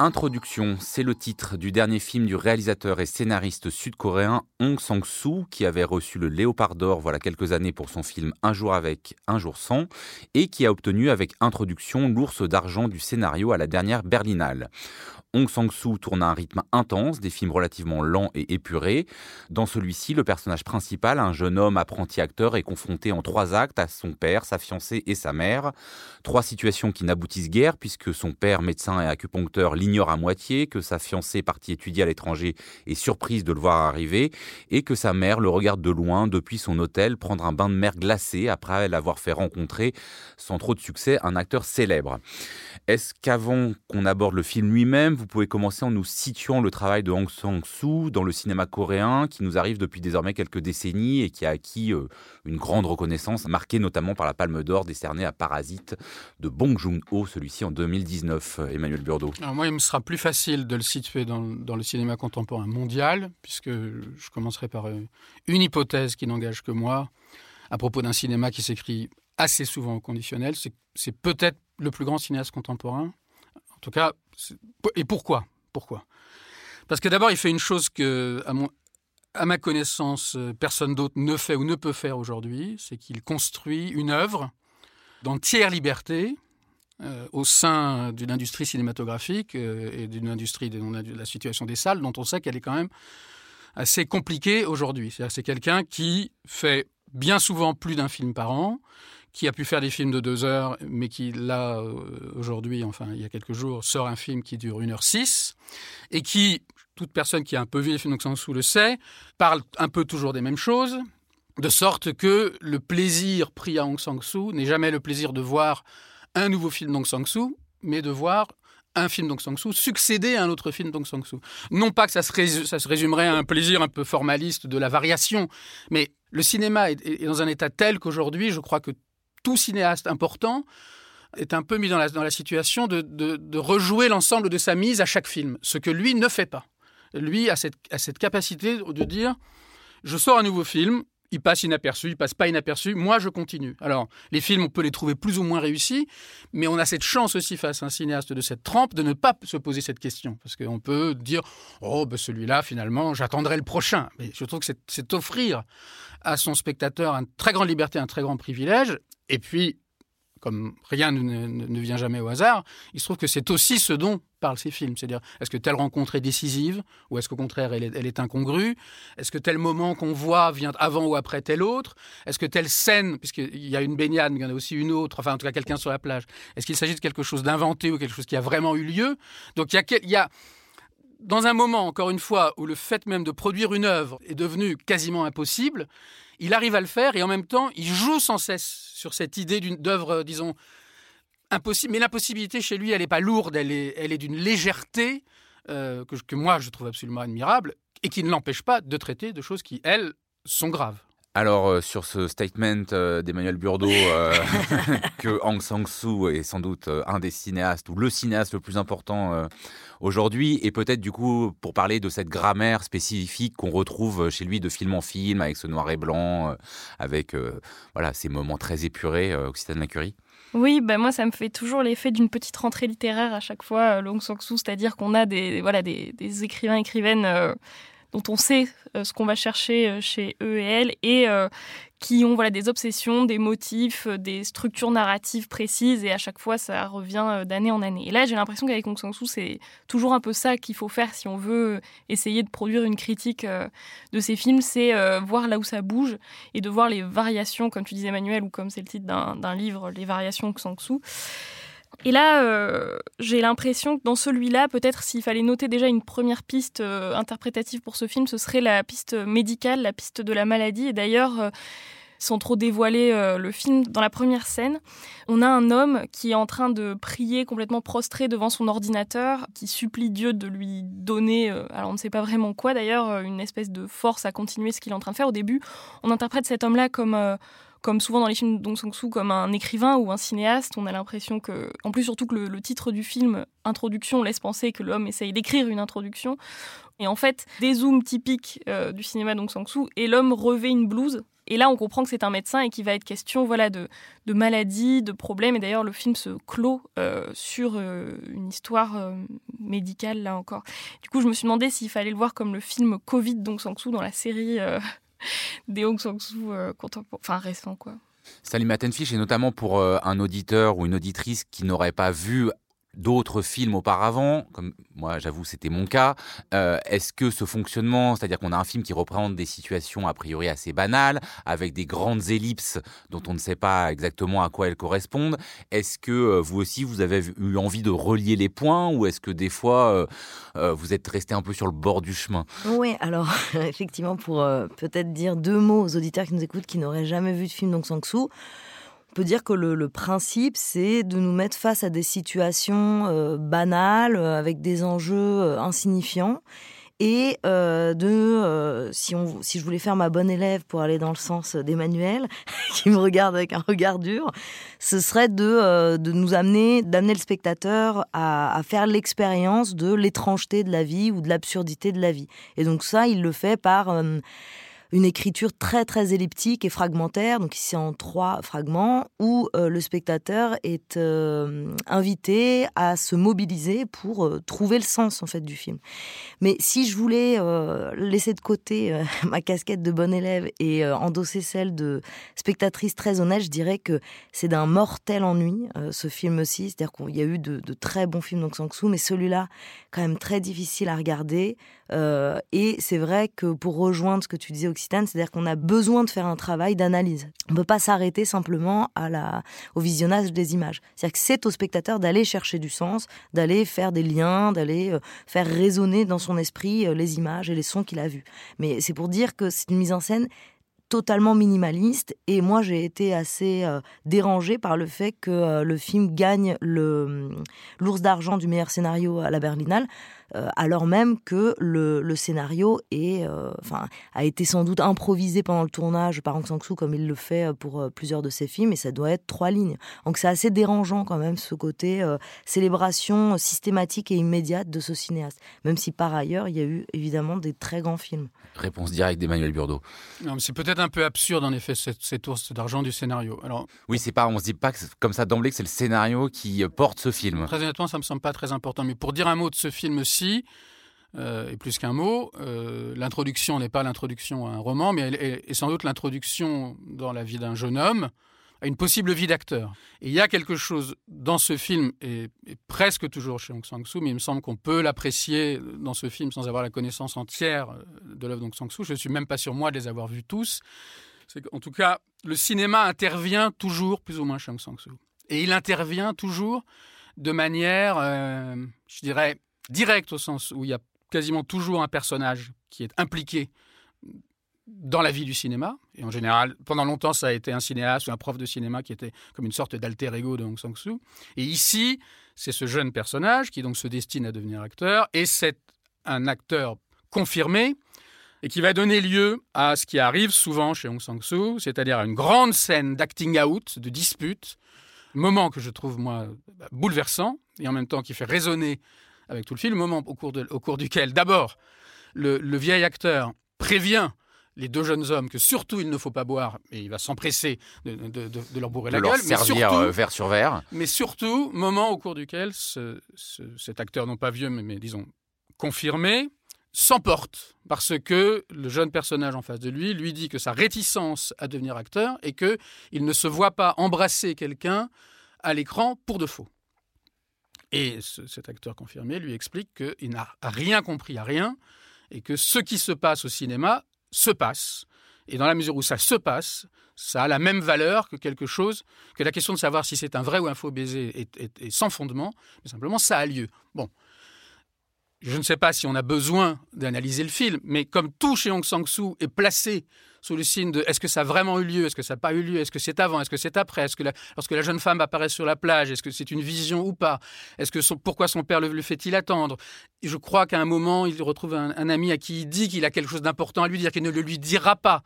Introduction, c'est le titre du dernier film du réalisateur et scénariste sud-coréen Hong Sang-soo qui avait reçu le Léopard d'or voilà quelques années pour son film Un jour avec, un jour sans et qui a obtenu avec Introduction l'ours d'argent du scénario à la dernière Berlinale. Hong Sang-soo tourne à un rythme intense, des films relativement lents et épurés. Dans celui-ci, le personnage principal, un jeune homme apprenti acteur, est confronté en trois actes à son père, sa fiancée et sa mère. Trois situations qui n'aboutissent guère puisque son père, médecin et acupuncteur, l'ignore à moitié, que sa fiancée, partie étudier à l'étranger, est surprise de le voir arriver et que sa mère le regarde de loin depuis son hôtel prendre un bain de mer glacé après l'avoir fait rencontrer, sans trop de succès, un acteur célèbre. Est-ce qu'avant qu'on aborde le film lui-même, vous pouvez commencer en nous situant le travail de Hong Sang-soo dans le cinéma coréen qui nous arrive depuis désormais quelques décennies et qui a acquis euh, une grande reconnaissance, marquée notamment par la Palme d'Or décernée à Parasite de Bong Joon-ho, celui-ci en 2019, Emmanuel Burdeau. Il me sera plus facile de le situer dans, dans le cinéma contemporain mondial, puisque je commencerai par euh, une hypothèse qui n'engage que moi, à propos d'un cinéma qui s'écrit assez souvent au conditionnel. C'est peut-être le plus grand cinéaste contemporain. En tout cas, et pourquoi? Pourquoi? Parce que d'abord, il fait une chose que, à, ma connaissance, personne d'autre ne fait ou ne peut faire aujourd'hui, c'est qu'il construit une œuvre d'entière liberté euh, au sein d'une industrie cinématographique euh, et d'une industrie de, la situation des salles dont on sait qu'elle est quand même assez compliquée aujourd'hui. C'est quelqu'un qui fait bien souvent plus d'un film par an, qui a pu faire des films de deux heures, mais qui, là, euh, aujourd'hui, enfin, il y a quelques jours, sort un film qui dure 1 heure 6 et qui, toute personne qui a un peu vu les films San le sait, parle un peu toujours des mêmes choses, de sorte que le plaisir pris à Aung San Suu n'est jamais le plaisir de voir un nouveau film d'Aung San Suu, mais de voir un film d'Aung San Suu succéder à un autre film d'Aung San Suu. Non pas que ça se, ça se, résumerait à un plaisir un peu formaliste de la variation, mais le cinéma est, dans un état tel qu'aujourd'hui, je crois que tout cinéaste important est un peu mis dans la, dans la situation de, de, de rejouer l'ensemble de sa mise à chaque film, ce que lui ne fait pas. Lui a cette, a cette capacité de dire, je sors un nouveau film, il passe inaperçu, il passe pas inaperçu, moi je continue. Alors, les films, on peut les trouver plus ou moins réussis, mais on a cette chance aussi face à un cinéaste de cette trempe de ne pas se poser cette question. Parce qu'on peut dire, oh, ben celui-là, finalement, j'attendrai le prochain. Mais je trouve que c'est offrir à son spectateur une très grande liberté, un très grand privilège. Et puis, comme rien ne, ne, vient jamais au hasard, il se trouve que c'est aussi ce dont parlent ces films. C'est-à-dire, est-ce que telle rencontre est décisive ou est-ce qu'au contraire, elle est, incongrue? Est-ce que tel moment qu'on voit vient avant ou après tel autre? Est-ce que telle scène, puisqu'il y a une baignade, mais il y en a aussi une autre, enfin en tout cas quelqu'un sur la plage, est-ce qu'il s'agit de quelque chose d'inventé ou quelque chose qui a vraiment eu lieu? Donc il y a dans un moment, encore une fois, où le fait même de produire une œuvre est devenu quasiment impossible, il arrive à le faire et en même temps, il joue sans cesse sur cette idée d'œuvre, disons, impossible. Mais l'impossibilité chez lui, elle n'est pas lourde, elle est, d'une légèreté euh, que moi, je trouve absolument admirable et qui ne l'empêche pas de traiter de choses qui, elles, sont graves. Alors, euh, sur ce statement euh, d'Emmanuel Burdeau, euh, que Aung San Suu est sans doute un des cinéastes, ou le cinéaste le plus important aujourd'hui, et peut-être du coup, pour parler de cette grammaire spécifique qu'on retrouve chez lui de film en film, avec ce noir et blanc, avec voilà, ces moments très épurés, Occitane Lacurie oui, bah moi ça me fait toujours l'effet d'une petite rentrée littéraire à chaque fois, Long Sang-soo, c'est-à-dire qu'on a des, voilà, des, des écrivains écrivaines dont on sait euh, ce qu'on va chercher euh, chez eux et elles et euh, qui ont voilà des obsessions, des motifs, des structures narratives précises et à chaque fois ça revient d'année en année. Et là j'ai l'impression qu'avec Aung San Suu c'est toujours un peu ça qu'il faut faire si on veut essayer de produire une critique de ces films, c'est voir là où ça bouge et de voir les variations, comme tu disais Emmanuel ou comme c'est le titre d'un livre, les variations Aung San Suu. Et là, euh, j'ai l'impression que dans celui-là, peut-être s'il fallait noter déjà une première piste euh, interprétative pour ce film, ce serait la piste médicale, la piste de la maladie. Et d'ailleurs, euh, sans trop dévoiler le film, dans la première scène, on a un homme qui est en train de prier complètement prostré devant son ordinateur, qui supplie Dieu de lui donner, alors on ne sait pas vraiment quoi d'ailleurs, une espèce de force à continuer ce qu'il est en train de faire. Au début, on interprète cet homme-là comme... Euh, comme souvent dans les films d'Ong Sang-soo, comme un écrivain ou un cinéaste. On a l'impression que, en plus surtout que le, titre du film, Introduction, laisse penser que l'homme essaye d'écrire une introduction. Et en fait, des zooms typiques euh, du cinéma d'Ong Sang-soo, et l'homme revêt une blouse et là, on comprend que c'est un médecin et qu'il va être question voilà, de, de maladies, de problèmes. Et d'ailleurs, le film se clôt sur une histoire médicale, là encore. Du coup, je me suis demandé s'il fallait le voir comme le film Covid d'Ong Sang-soo dans la série des Hong Sang-soo contemporains, enfin récents, quoi. Salim Attenfish, et notamment pour un auditeur ou une auditrice qui n'aurait pas vu d'autres films auparavant, comme moi j'avoue c'était mon cas, euh, est-ce que ce fonctionnement, c'est-à-dire qu'on a un film qui représente des situations a priori assez banales, avec des grandes ellipses dont on ne sait pas exactement à quoi elles correspondent, est-ce que euh, vous aussi vous avez eu envie de relier les points ou est-ce que des fois euh, vous êtes resté un peu sur le bord du chemin? Oui, alors effectivement pour peut-être dire deux mots aux auditeurs qui nous écoutent qui n'auraient jamais vu de film donc Sang-soo, on peut dire que le, principe, c'est de nous mettre face à des situations euh, banales, euh, avec des enjeux euh, insignifiants. Et de, si, on, si je voulais faire ma bonne élève pour aller dans le sens d'Emmanuel, qui me regarde avec un regard dur, ce serait de, de nous amener, d'amener le spectateur à, à faire l'expérience de l'étrangeté de la vie ou de l'absurdité de la vie. Et donc ça, il le fait par une écriture très très elliptique et fragmentaire, donc ici en trois fragments, où euh, le spectateur est euh, invité à se mobiliser pour euh, trouver le sens en fait du film. Mais si je voulais laisser de côté ma casquette de bon élève et endosser celle de spectatrice très honnête, je dirais que c'est d'un mortel ennui ce film-ci. C'est-à-dire qu'il y a eu de, très bons films donc Sang-soo, mais celui-là quand même très difficile à regarder. et c'est vrai que pour rejoindre ce que tu disais c'est-à-dire qu'on a besoin de faire un travail d'analyse. On ne peut pas s'arrêter simplement à la, au visionnage des images. C'est-à-dire que c'est au spectateur d'aller chercher du sens, d'aller faire des liens, d'aller euh, faire résonner dans son esprit euh, les images et les sons qu'il a vus. Mais c'est pour dire que c'est une mise en scène totalement minimaliste et moi j'ai été assez euh, dérangée par le fait que le film gagne le l'ours d'argent du meilleur scénario à la Berlinale euh, alors même que le, scénario est, euh, enfin, a été sans doute improvisé pendant le tournage par Aung San Suu comme il le fait euh, pour plusieurs de ses films, et ça doit être trois lignes. Donc c'est assez dérangeant quand même ce côté célébration systématique et immédiate de ce cinéaste, même si par ailleurs il y a eu évidemment des très grands films. Réponse directe d'Emmanuel Burdeau. C'est peut-être un peu absurde en effet cette, cette ours d'argent du scénario. Alors, oui, c'est pas, on se dit pas que comme ça d'emblée que c'est le scénario qui porte ce film. Très honnêtement, ça me semble pas très important. Mais pour dire un mot de ce film euh, et plus qu'un mot, euh, l'introduction n'est pas l'introduction à un roman, mais elle est, sans doute l'introduction dans la vie d'un jeune homme à une possible vie d'acteur. Et il y a quelque chose dans ce film, et, presque toujours chez Aung San Suu, mais il me semble qu'on peut l'apprécier dans ce film sans avoir la connaissance entière de l'œuvre d'Aung San Suu. Je ne suis même pas sûr, moi, de les avoir vus tous. En tout cas, le cinéma intervient toujours plus ou moins chez Aung San Suu. Et il intervient toujours de manière, euh, je dirais, direct au sens où il y a quasiment toujours un personnage qui est impliqué dans la vie du cinéma. Et en général, pendant longtemps, ça a été un cinéaste ou un prof de cinéma qui était comme une sorte d'alter ego de Hong Sang-soo. Et ici, c'est ce jeune personnage qui donc se destine à devenir acteur. Et c'est un acteur confirmé et qui va donner lieu à ce qui arrive souvent chez Hong Sang-soo, c'est-à-dire à une grande scène d'acting out, de dispute, moment que je trouve, moi, bouleversant, et en même temps qui fait résonner avec tout le film, moment au cours, au cours duquel, d'abord, le, vieil acteur prévient les deux jeunes hommes que surtout il ne faut pas boire, et il va s'empresser de, leur bourrer la gueule. Leur servir euh, verre sur verre. Mais surtout, moment au cours duquel cet acteur, non pas vieux, mais, disons confirmé, s'emporte parce que le jeune personnage en face de lui lui dit que sa réticence à devenir acteur est que il ne se voit pas embrasser quelqu'un à l'écran pour de faux. Et cet acteur confirmé lui explique qu'il n'a rien compris à rien et que ce qui se passe au cinéma se passe. Et dans la mesure où ça se passe, ça a la même valeur que quelque chose, que la question de savoir si c'est un vrai ou un faux baiser est, sans fondement, mais simplement ça a lieu. Bon, je ne sais pas si on a besoin d'analyser le film, mais comme tout chez Hong Sang-soo est placé sous le signe de est-ce que ça a vraiment eu lieu, est-ce que ça n'a pas eu lieu, est-ce que c'est avant, est-ce que c'est après, est-ce que lorsque la jeune femme apparaît sur la plage, est-ce que c'est une vision ou pas, est-ce que pourquoi son père le, fait-il attendre? Je crois qu'à un moment, il retrouve un, ami à qui il dit qu'il a quelque chose d'important à lui dire, qu'il ne le lui dira pas.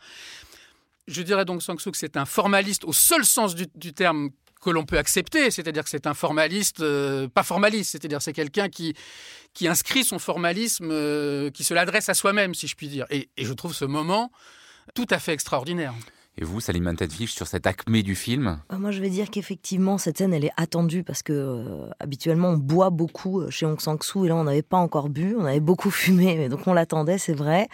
Je dirais donc Sang-soo que c'est un formaliste au seul sens du terme que l'on peut accepter, c'est-à-dire que c'est un formaliste, euh, pas formaliste, c'est-à-dire c'est quelqu'un qui, qui inscrit son formalisme, euh, qui se l'adresse à soi-même, si je puis dire. Et, je trouve ce moment tout à fait extraordinaire. Et vous, Salim Tedfish, sur cette acmé du film bah, Moi, je vais dire qu'effectivement, cette scène, elle est attendue parce que euh, habituellement, on boit beaucoup euh, chez Hong Sang-soo et là, on n'avait pas encore bu, on avait beaucoup fumé, donc on l'attendait, c'est vrai.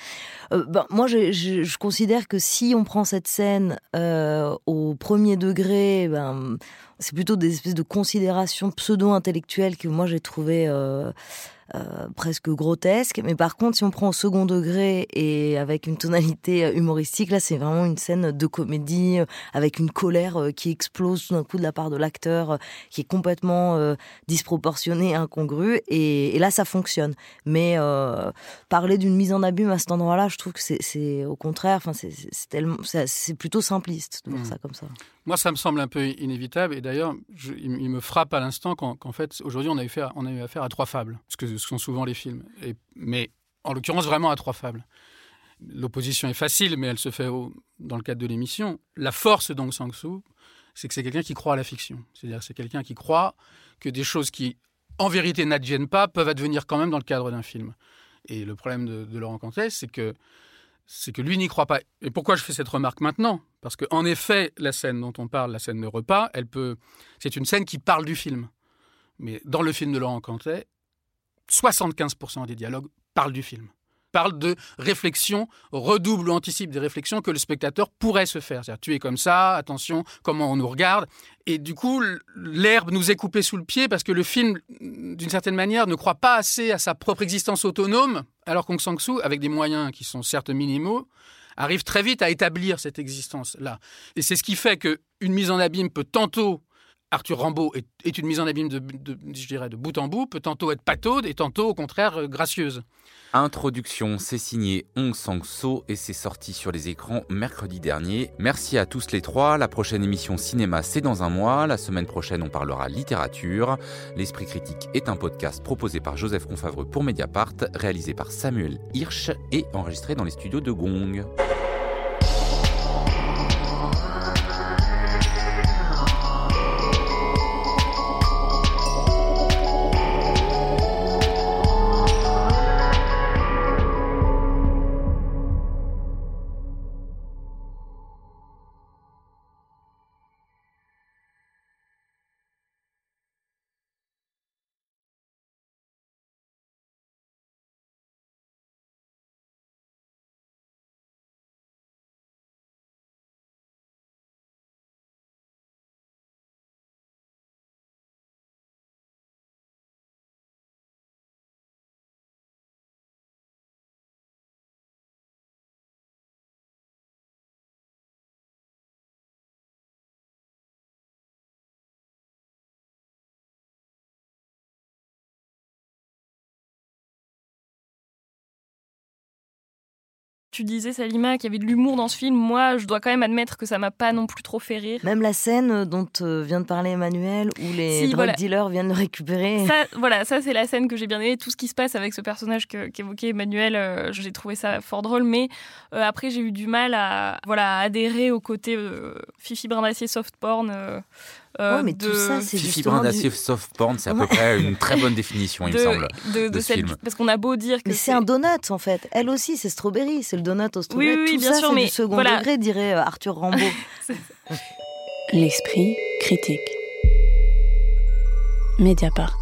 Euh, ben, moi, je, je, considère que si on prend cette scène au premier degré, ben, c'est plutôt des espèces de considérations pseudo-intellectuelles que moi j'ai trouvé euh, presque grotesque. Mais par contre, si on prend au second degré et avec une tonalité euh, humoristique, là, c'est vraiment une scène de comédie euh, avec une colère qui explose tout d'un coup de la part de l'acteur, qui est complètement disproportionnée, incongrue. Et, et, là, ça fonctionne. Mais parler d'une mise en abîme à cet endroit-là, je trouve que c'est au contraire, enfin, c'est plutôt simpliste de voir mmh. ça comme ça. Moi, ça me semble un peu inévitable. Et d'ailleurs, il, me frappe à l'instant qu'en fait, aujourd'hui, on, a eu on a eu affaire à trois fables, que sont souvent les films. Mais en l'occurrence, vraiment à trois fables. L'opposition est facile, mais elle se fait dans le cadre de l'émission. La force d'Ong Sang-soo, c'est que c'est quelqu'un qui croit à la fiction. C'est-à-dire c'est quelqu'un qui croit que des choses qui, en vérité, n'adviennent pas, peuvent advenir quand même dans le cadre d'un film. Et le problème de, de Laurent Cantet, c'est que c'est que lui n'y croit pas. Et pourquoi je fais cette remarque maintenant? Parce qu'en effet, la scène dont on parle, la scène de repas, elle peut, c'est une scène qui parle du film. Mais dans le film de Laurent Cantet, 75% des dialogues parlent du film parle de réflexion, redouble ou anticipe des réflexions que le spectateur pourrait se faire. C'est-à-dire, tu es comme ça, attention, comment on nous regarde. Et du coup, l'herbe nous est coupée sous le pied parce que le film, d'une certaine manière, ne croit pas assez à sa propre existence autonome, alors qu'Ong Sang-soo, avec des moyens qui sont certes minimaux, arrive très vite à établir cette existence-là. Et c'est ce qui fait qu'une mise en abîme peut tantôt Arthur Rambaud est, une mise en abîme de, de bout en bout, peut tantôt être pataude et tantôt, au contraire, euh, gracieuse. Introduction, c'est signé Hong Sang-so et c'est sorti sur les écrans mercredi dernier. Merci à tous les trois. La prochaine émission cinéma, c'est dans un mois. La semaine prochaine, on parlera littérature. L'Esprit critique est un podcast proposé par Joseph Confavreux pour Mediapart, réalisé par Samuel Hirsch et enregistré dans les studios de Gong. Tu disais, Salima, qu'il y avait de l'humour dans ce film. Moi, je dois quand même admettre que ça m'a pas non plus trop fait rire. Même la scène dont euh, vient de parler Emmanuel, où les drug dealers viennent le récupérer. Ça, voilà, ça c'est la scène que j'ai bien aimée. Tout ce qui se passe avec ce personnage qu'évoquait Emmanuel, euh, j'ai trouvé ça fort drôle. Mais euh, après, j'ai eu du mal à, voilà, adhérer au côté Fifi Brindacier soft porn. Euh, mais tout ça, c'est Fifi Brindacier soft porn, c'est à peu près une très bonne définition, il me semble. De, de, film. Parce qu'on a beau dire que. Mais c'est un donut, en fait. Elle aussi, c'est strawberry. C'est le donut au strawberry. Oui, oui, tout bien ça, sûr, mais du second degré, dirait euh, Arthur Rambaud. L'esprit critique. Mediapart.